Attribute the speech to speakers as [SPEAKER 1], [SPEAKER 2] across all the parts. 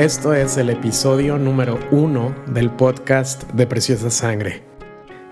[SPEAKER 1] Esto es el episodio número uno del podcast de Preciosa Sangre.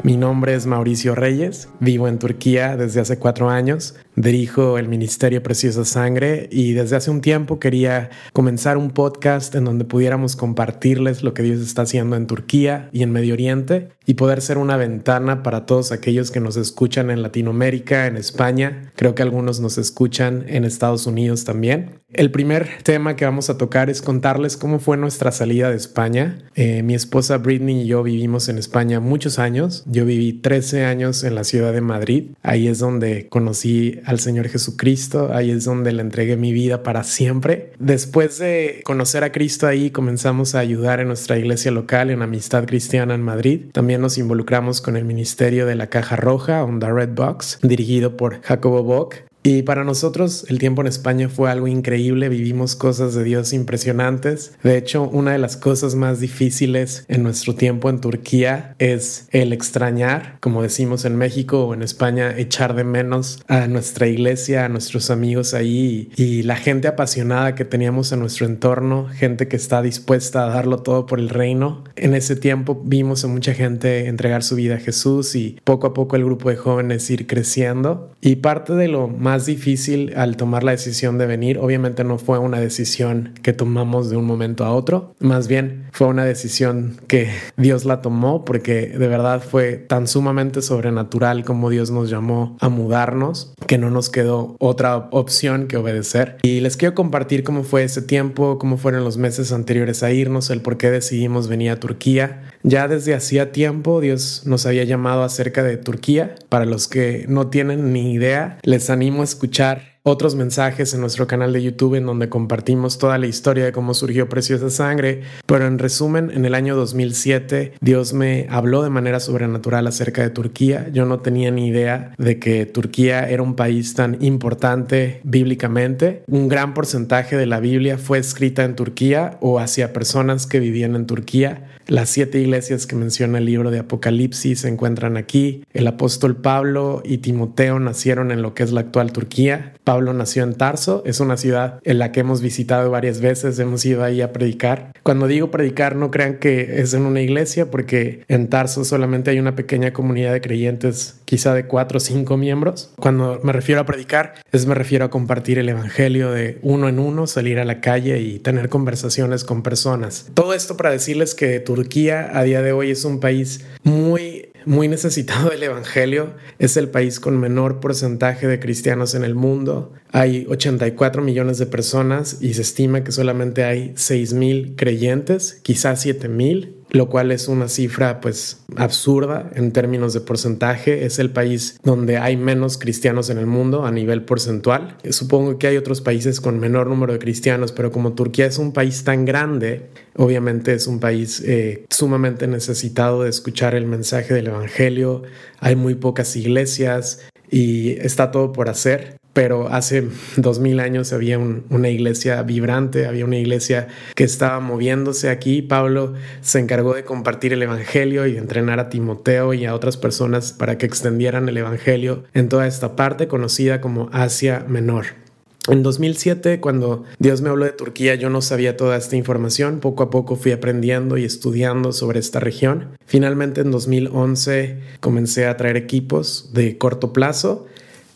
[SPEAKER 1] Mi nombre es Mauricio Reyes, vivo en Turquía desde hace cuatro años, dirijo el Ministerio Preciosa Sangre y desde hace un tiempo quería comenzar un podcast en donde pudiéramos compartirles lo que Dios está haciendo en Turquía y en Medio Oriente y poder ser una ventana para todos aquellos que nos escuchan en Latinoamérica, en España, creo que algunos nos escuchan en Estados Unidos también. El primer tema que vamos a tocar es contarles cómo fue nuestra salida de España. Eh, mi esposa Britney y yo vivimos en España muchos años. Yo viví 13 años en la ciudad de Madrid. Ahí es donde conocí al Señor Jesucristo. Ahí es donde le entregué mi vida para siempre. Después de conocer a Cristo ahí, comenzamos a ayudar en nuestra iglesia local en Amistad Cristiana en Madrid. También nos involucramos con el ministerio de la Caja Roja, On the Red Box, dirigido por Jacobo Bock. Y para nosotros el tiempo en España fue algo increíble, vivimos cosas de Dios impresionantes. De hecho, una de las cosas más difíciles en nuestro tiempo en Turquía es el extrañar, como decimos en México o en España, echar de menos a nuestra iglesia, a nuestros amigos ahí y la gente apasionada que teníamos en nuestro entorno, gente que está dispuesta a darlo todo por el reino. En ese tiempo vimos a mucha gente entregar su vida a Jesús y poco a poco el grupo de jóvenes ir creciendo. Y parte de lo más difícil al tomar la decisión de venir, obviamente no fue una decisión que tomamos de un momento a otro, más bien fue una decisión que Dios la tomó porque de verdad fue tan sumamente sobrenatural como Dios nos llamó a mudarnos que no nos quedó otra opción que obedecer. Y les quiero compartir cómo fue ese tiempo, cómo fueron los meses anteriores a irnos, el por qué decidimos venir a Turquía. Ya desde hacía tiempo Dios nos había llamado acerca de Turquía. Para los que no tienen ni idea, les animo a escuchar otros mensajes en nuestro canal de YouTube en donde compartimos toda la historia de cómo surgió Preciosa Sangre, pero en resumen, en el año 2007 Dios me habló de manera sobrenatural acerca de Turquía. Yo no tenía ni idea de que Turquía era un país tan importante bíblicamente. Un gran porcentaje de la Biblia fue escrita en Turquía o hacia personas que vivían en Turquía. Las siete iglesias que menciona el libro de Apocalipsis se encuentran aquí. El apóstol Pablo y Timoteo nacieron en lo que es la actual Turquía. Pablo nació en Tarso, es una ciudad en la que hemos visitado varias veces, hemos ido ahí a predicar. Cuando digo predicar, no crean que es en una iglesia, porque en Tarso solamente hay una pequeña comunidad de creyentes, quizá de cuatro o cinco miembros. Cuando me refiero a predicar, es me refiero a compartir el evangelio de uno en uno, salir a la calle y tener conversaciones con personas. Todo esto para decirles que Turquía a día de hoy es un país muy muy necesitado del Evangelio. Es el país con menor porcentaje de cristianos en el mundo. Hay 84 millones de personas y se estima que solamente hay 6 mil creyentes, quizás 7 mil lo cual es una cifra pues absurda en términos de porcentaje. Es el país donde hay menos cristianos en el mundo a nivel porcentual. Supongo que hay otros países con menor número de cristianos, pero como Turquía es un país tan grande, obviamente es un país eh, sumamente necesitado de escuchar el mensaje del Evangelio. Hay muy pocas iglesias y está todo por hacer pero hace dos mil años había una iglesia vibrante, había una iglesia que estaba moviéndose aquí. Pablo se encargó de compartir el Evangelio y de entrenar a Timoteo y a otras personas para que extendieran el Evangelio en toda esta parte conocida como Asia Menor. En 2007, cuando Dios me habló de Turquía, yo no sabía toda esta información. Poco a poco fui aprendiendo y estudiando sobre esta región. Finalmente, en 2011, comencé a traer equipos de corto plazo.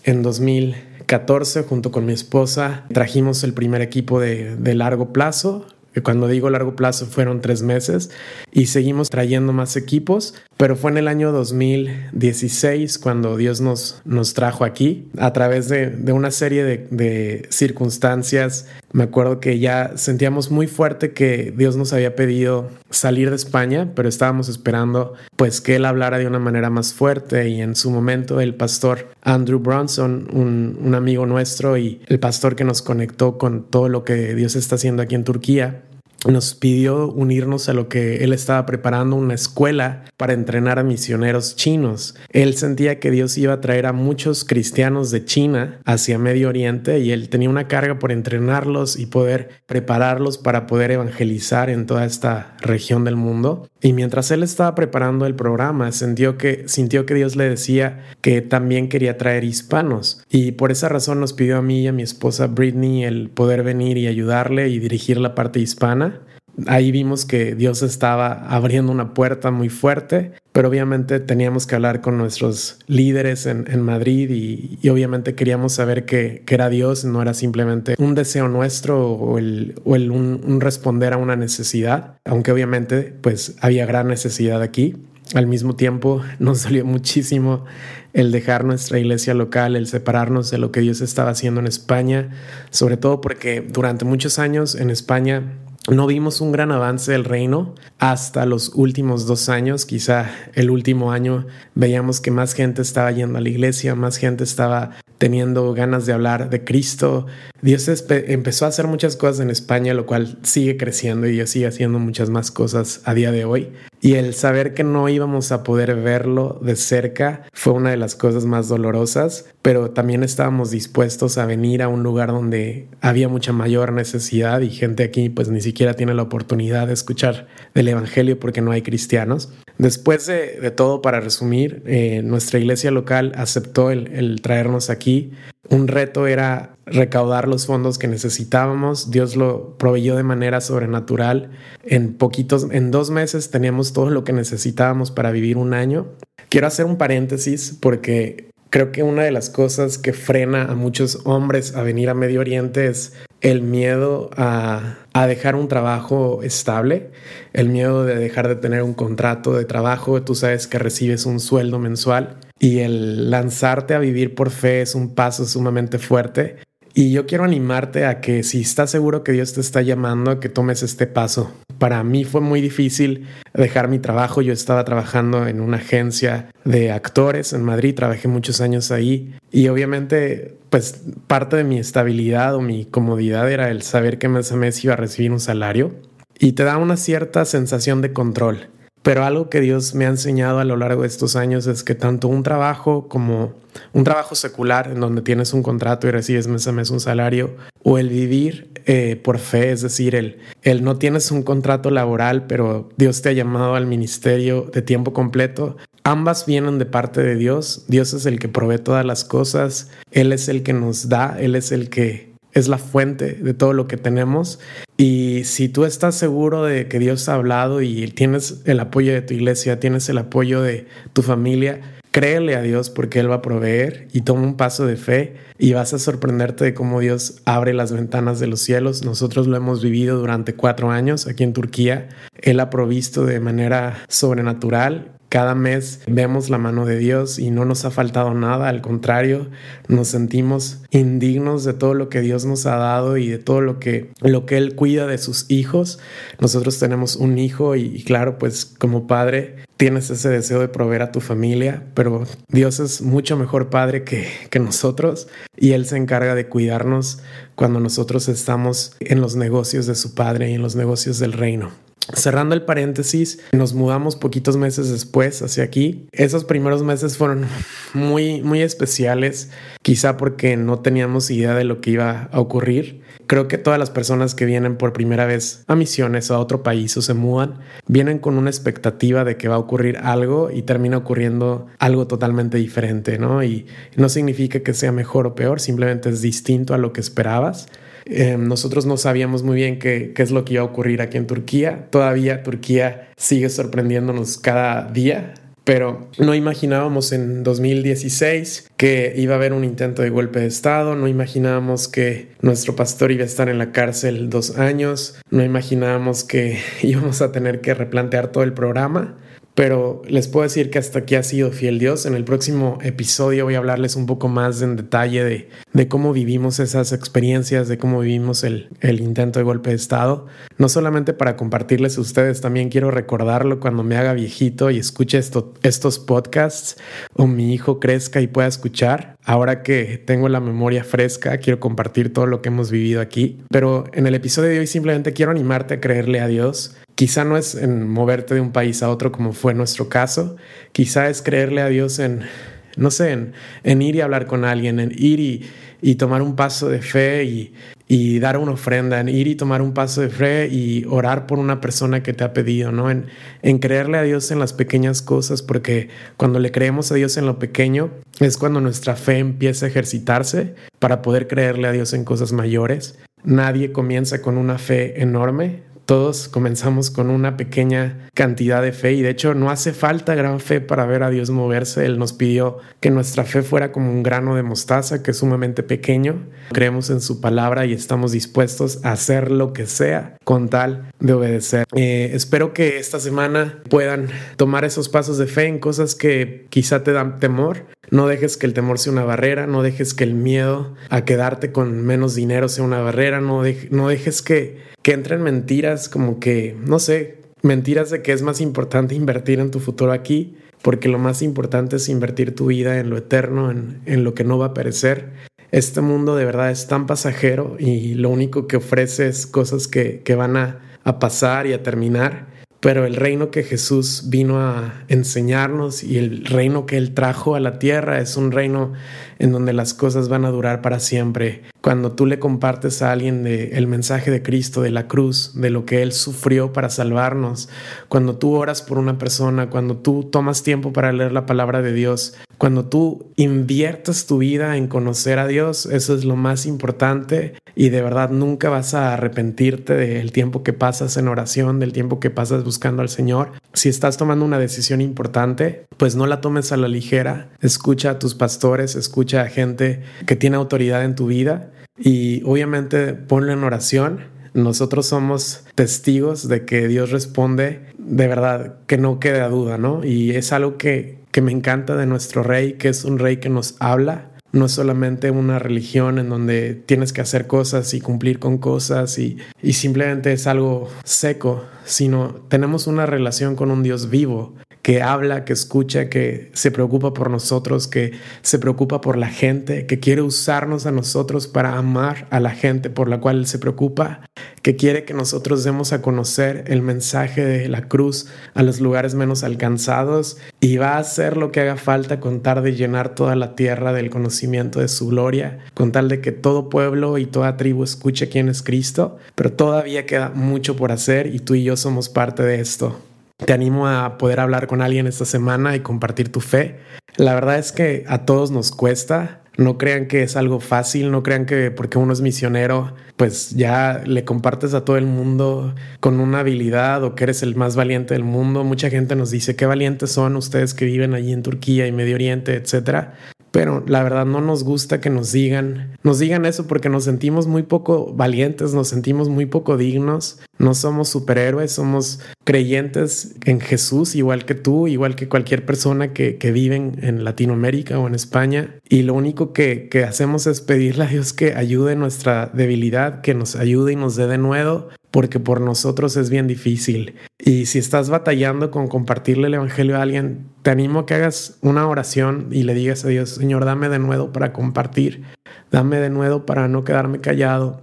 [SPEAKER 1] En 2000 14, junto con mi esposa, trajimos el primer equipo de, de largo plazo. Cuando digo largo plazo fueron tres meses y seguimos trayendo más equipos, pero fue en el año 2016 cuando Dios nos, nos trajo aquí a través de, una serie de, circunstancias. Me acuerdo que ya sentíamos muy fuerte que Dios nos había pedido salir de España, pero estábamos esperando pues que Él hablara de una manera más fuerte y en su momento el pastor Andrew Bronson, un amigo nuestro y el pastor que nos conectó con todo lo que Dios está haciendo aquí en Turquía, nos pidió unirnos a lo que él estaba preparando, una escuela para entrenar a misioneros chinos. Él sentía que Dios iba a traer a muchos cristianos de China hacia Medio Oriente y él tenía una carga por entrenarlos y poder prepararlos para poder evangelizar en toda esta región del mundo. Y mientras él estaba preparando el programa, sintió que, sintió que Dios le decía que también quería traer hispanos. Y por esa razón nos pidió a mí y a mi esposa Britney el poder venir y ayudarle y dirigir la parte hispana. Ahí vimos que Dios estaba abriendo una puerta muy fuerte, pero obviamente teníamos que hablar con nuestros líderes en, Madrid y, obviamente queríamos saber que, era Dios, no era simplemente un deseo nuestro o, el, un, responder a una necesidad, aunque obviamente pues había gran necesidad aquí. Al mismo tiempo nos dolió muchísimo el dejar nuestra iglesia local, el separarnos de lo que Dios estaba haciendo en España, sobre todo porque durante muchos años en España no vimos un gran avance del reino hasta los últimos dos años, quizá el último año veíamos que más gente estaba yendo a la iglesia, más gente estaba teniendo ganas de hablar de Cristo. Dios empezó a hacer muchas cosas en España, lo cual sigue creciendo y Dios sigue haciendo muchas más cosas a día de hoy. Y el saber que no íbamos a poder verlo de cerca fue una de las cosas más dolorosas, pero también estábamos dispuestos a venir a un lugar donde había mucha mayor necesidad y gente aquí pues ni siquiera tiene la oportunidad de escuchar del Evangelio porque no hay cristianos. Después de, todo, para resumir, eh, nuestra iglesia local aceptó el, traernos aquí. Un reto era recaudar los fondos que necesitábamos. Dios lo proveyó de manera sobrenatural. En poquitos, en dos meses teníamos todo lo que necesitábamos para vivir un año. Quiero hacer un paréntesis porque creo que una de las cosas que frena a muchos hombres a venir a Medio Oriente es el miedo a, dejar un trabajo estable, el miedo de dejar de tener un contrato de trabajo, tú sabes que recibes un sueldo mensual y el lanzarte a vivir por fe es un paso sumamente fuerte. Y yo quiero animarte a que si estás seguro que Dios te está llamando, que tomes este paso. Para mí fue muy difícil dejar mi trabajo. Yo estaba trabajando en una agencia de actores en Madrid, trabajé muchos años ahí y obviamente pues parte de mi estabilidad o mi comodidad era el saber que mes a mes iba a recibir un salario y te da una cierta sensación de control. Pero algo que Dios me ha enseñado a lo largo de estos años es que tanto un trabajo como un trabajo secular en donde tienes un contrato y recibes mes a mes un salario o el vivir eh, por fe, es decir, el, el no tienes un contrato laboral, pero Dios te ha llamado al ministerio de tiempo completo. Ambas vienen de parte de Dios. Dios es el que provee todas las cosas. Él es el que nos da. Él es el que es la fuente de todo lo que tenemos. Y si tú estás seguro de que Dios ha hablado y tienes el apoyo de tu iglesia, tienes el apoyo de tu familia, créele a Dios porque Él va a proveer y toma un paso de fe y vas a sorprenderte de cómo Dios abre las ventanas de los cielos. Nosotros lo hemos vivido durante cuatro años aquí en Turquía. Él ha provisto de manera sobrenatural cada mes vemos la mano de Dios y no nos ha faltado nada, al contrario, nos sentimos indignos de todo lo que Dios nos ha dado y de todo lo que, lo que Él cuida de sus hijos. Nosotros tenemos un hijo y, claro, pues como padre tienes ese deseo de proveer a tu familia, pero Dios es mucho mejor padre que, que nosotros y Él se encarga de cuidarnos cuando nosotros estamos en los negocios de su Padre y en los negocios del reino. Cerrando el paréntesis, nos mudamos poquitos meses después hacia aquí. Esos primeros meses fueron muy, muy especiales, quizá porque no teníamos idea de lo que iba a ocurrir. Creo que todas las personas que vienen por primera vez a misiones o a otro país o se mudan, vienen con una expectativa de que va a ocurrir algo y termina ocurriendo algo totalmente diferente, ¿no? Y no significa que sea mejor o peor, simplemente es distinto a lo que esperabas. Eh, nosotros no sabíamos muy bien qué, qué es lo que iba a ocurrir aquí en Turquía. Todavía Turquía sigue sorprendiéndonos cada día pero no imaginábamos en 2016 que iba a haber un intento de golpe de Estado, no imaginábamos que nuestro pastor iba a estar en la cárcel dos años, no imaginábamos que íbamos a tener que replantear todo el programa pero les puedo decir que hasta aquí ha sido fiel Dios. En el próximo episodio voy a hablarles un poco más en detalle de, cómo vivimos esas experiencias, de cómo vivimos el, intento de golpe de Estado. No solamente para compartirles a ustedes, también quiero recordarlo cuando me haga viejito y escuche esto, estos podcasts o mi hijo crezca y pueda escuchar. Ahora que tengo la memoria fresca, quiero compartir todo lo que hemos vivido aquí. Pero en el episodio de hoy simplemente quiero animarte a creerle a Dios Quizá no es en moverte de un país a otro como fue nuestro caso, quizá es creerle a Dios en, no sé, en, ir y hablar con alguien, en ir y, tomar un paso de fe y, dar una ofrenda, en ir y tomar un paso de fe y orar por una persona que te ha pedido, ¿no? En, creerle a Dios en las pequeñas cosas, porque cuando le creemos a Dios en lo pequeño es cuando nuestra fe empieza a ejercitarse para poder creerle a Dios en cosas mayores. Nadie comienza con una fe enorme, Todos comenzamos con una pequeña cantidad de fe y de hecho no hace falta gran fe para ver a Dios moverse. Él nos pidió que nuestra fe fuera como un grano de mostaza que es sumamente pequeño. Creemos en su palabra y estamos dispuestos a hacer lo que sea con tal de obedecer. Eh, espero que esta semana puedan tomar esos pasos de fe en cosas que quizá te dan temor. No dejes que el temor sea una barrera, no dejes que el miedo a quedarte con menos dinero sea una barrera, no, no dejes que que entren mentiras como que, no sé, mentiras de que es más importante invertir en tu futuro aquí, porque lo más importante es invertir tu vida en lo eterno, en, en lo que no va a perecer. Este mundo de verdad es tan pasajero y lo único que ofrece es cosas que, que van a, a pasar y a terminar pero el reino que Jesús vino a enseñarnos y el reino que Él trajo a la tierra es un reino en donde las cosas van a durar para siempre. Cuando tú le compartes a alguien de el mensaje de Cristo, de la cruz, de lo que Él sufrió para salvarnos, cuando tú oras por una persona, cuando tú tomas tiempo para leer la palabra de Dios, cuando tú inviertes tu vida en conocer a Dios, eso es lo más importante y de verdad nunca vas a arrepentirte del tiempo que pasas en oración, del tiempo que pasas buscando al Señor. Si estás tomando una decisión importante, pues no la tomes a la ligera. Escucha a tus pastores, escucha a gente que tiene autoridad en tu vida y obviamente ponlo en oración. Nosotros somos testigos de que Dios responde de verdad, que no quede duda, ¿no? Y es algo que que me encanta de nuestro rey, que es un rey que nos habla. No es solamente una religión en donde tienes que hacer cosas y cumplir con cosas y, y simplemente es algo seco, sino tenemos una relación con un Dios vivo que habla, que escucha, que se preocupa por nosotros, que se preocupa por la gente, que quiere usarnos a nosotros para amar a la gente por la cual Él se preocupa, que quiere que nosotros demos a conocer el mensaje de la cruz a los lugares menos alcanzados y va a hacer lo que haga falta con tal de llenar toda la tierra del conocimiento de su gloria, con tal de que todo pueblo y toda tribu escuche quién es Cristo, pero todavía queda mucho por hacer y tú y yo somos parte de esto. Te animo a poder hablar con alguien esta semana y compartir tu fe. La verdad es que a todos nos cuesta. No crean que es algo fácil, no crean que porque uno es misionero, pues ya le compartes a todo el mundo con una habilidad o que eres el más valiente del mundo. Mucha gente nos dice qué valientes son ustedes que viven allí en Turquía y Medio Oriente, etcétera pero la verdad no nos gusta que nos digan, nos digan eso porque nos sentimos muy poco valientes, nos sentimos muy poco dignos, no somos superhéroes, somos creyentes en Jesús igual que tú, igual que cualquier persona que, que vive en Latinoamérica o en España. Y lo único que, que hacemos es pedirle a Dios que ayude nuestra debilidad, que nos ayude y nos dé de nuevo porque por nosotros es bien difícil. Y si estás batallando con compartirle el Evangelio a alguien, te animo a que hagas una oración y le digas a Dios, Señor, dame de nuevo para compartir, dame de nuevo para no quedarme callado.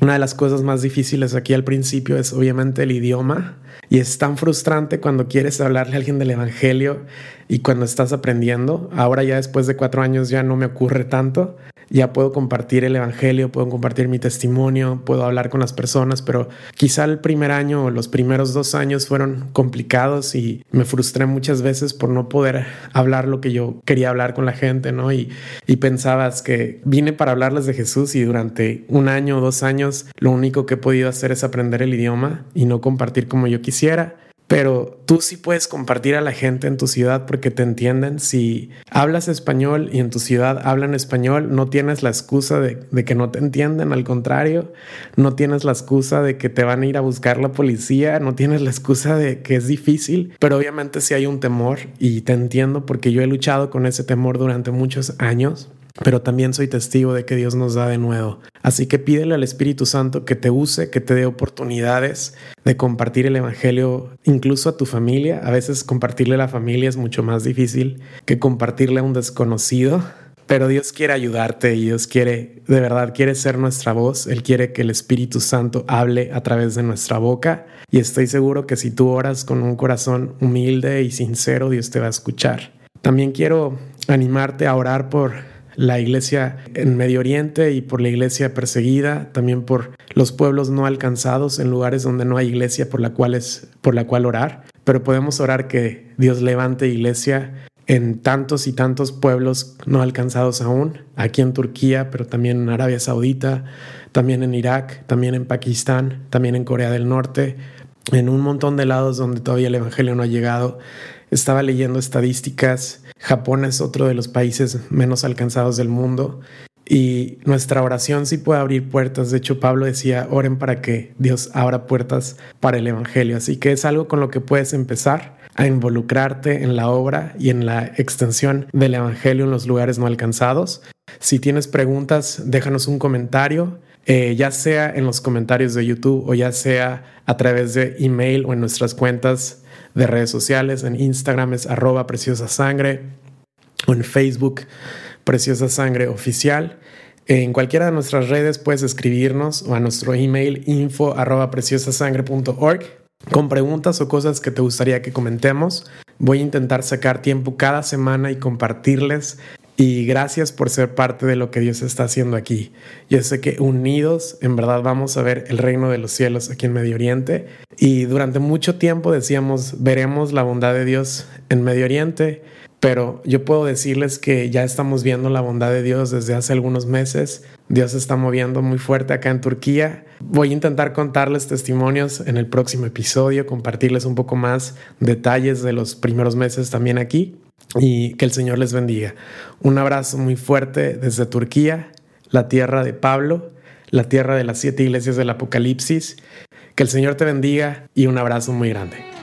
[SPEAKER 1] Una de las cosas más difíciles aquí al principio es obviamente el idioma y es tan frustrante cuando quieres hablarle a alguien del Evangelio y cuando estás aprendiendo. Ahora ya después de cuatro años ya no me ocurre tanto, ya puedo compartir el Evangelio, puedo compartir mi testimonio, puedo hablar con las personas, pero quizá el primer año o los primeros dos años fueron complicados y me frustré muchas veces por no poder hablar lo que yo quería hablar con la gente, ¿no? Y, pensabas que vine para hablarles de Jesús y durante un año o dos años lo único que he podido hacer es aprender el idioma y no compartir como yo quisiera pero tú sí puedes compartir a la gente en tu ciudad porque te entienden. Si hablas español y en tu ciudad hablan español, no tienes la excusa de, que no te entienden, al contrario, no tienes la excusa de que te van a ir a buscar la policía, no tienes la excusa de que es difícil, pero obviamente sí hay un temor y te entiendo porque yo he luchado con ese temor durante muchos años pero también soy testigo de que Dios nos da de nuevo. Así que pídele al Espíritu Santo que te use, que te dé oportunidades de compartir el Evangelio incluso a tu familia. A veces compartirle a la familia es mucho más difícil que compartirle a un desconocido. Pero Dios quiere ayudarte y Dios quiere, de verdad, quiere ser nuestra voz. Él quiere que el Espíritu Santo hable a través de nuestra boca. Y estoy seguro que si tú oras con un corazón humilde y sincero, Dios te va a escuchar. También quiero animarte a orar por la iglesia en Medio Oriente y por la iglesia perseguida, también por los pueblos no alcanzados en lugares donde no hay iglesia por la cual, es, por la cual orar. Pero podemos orar que Dios levante iglesia en tantos y tantos pueblos no alcanzados aún, aquí en Turquía, pero también en Arabia Saudita, también en Irak, también en Pakistán, también en Corea del Norte, en un montón de lados donde todavía el Evangelio no ha llegado. Estaba leyendo estadísticas, Japón es otro de los países menos alcanzados del mundo y nuestra oración sí puede abrir puertas. De hecho, Pablo decía, oren para que Dios abra puertas para el Evangelio. Así que es algo con lo que puedes empezar a involucrarte en la obra y en la extensión del Evangelio en los lugares no alcanzados. Si tienes preguntas, déjanos un comentario, eh, ya sea en los comentarios de YouTube o ya sea a través de email o en nuestras cuentas de redes sociales. En Instagram es arroba preciosa sangre o en Facebook Preciosa Sangre Oficial. En cualquiera de nuestras redes puedes escribirnos o a nuestro email info arroba preciosasangre.org con preguntas o cosas que te gustaría que comentemos. Voy a intentar sacar tiempo cada semana y compartirles. Y gracias por ser parte de lo que Dios está haciendo aquí. Yo sé que unidos en verdad vamos a ver el reino de los cielos aquí en Medio Oriente. Y durante mucho tiempo decíamos, veremos la bondad de Dios en Medio Oriente pero yo puedo decirles que ya estamos viendo la bondad de Dios desde hace algunos meses. Dios se está moviendo muy fuerte acá en Turquía. Voy a intentar contarles testimonios en el próximo episodio, compartirles un poco más detalles de los primeros meses también aquí y que el Señor les bendiga. Un abrazo muy fuerte desde Turquía, la tierra de Pablo, la tierra de las siete iglesias del Apocalipsis. Que el Señor te bendiga y un abrazo muy grande.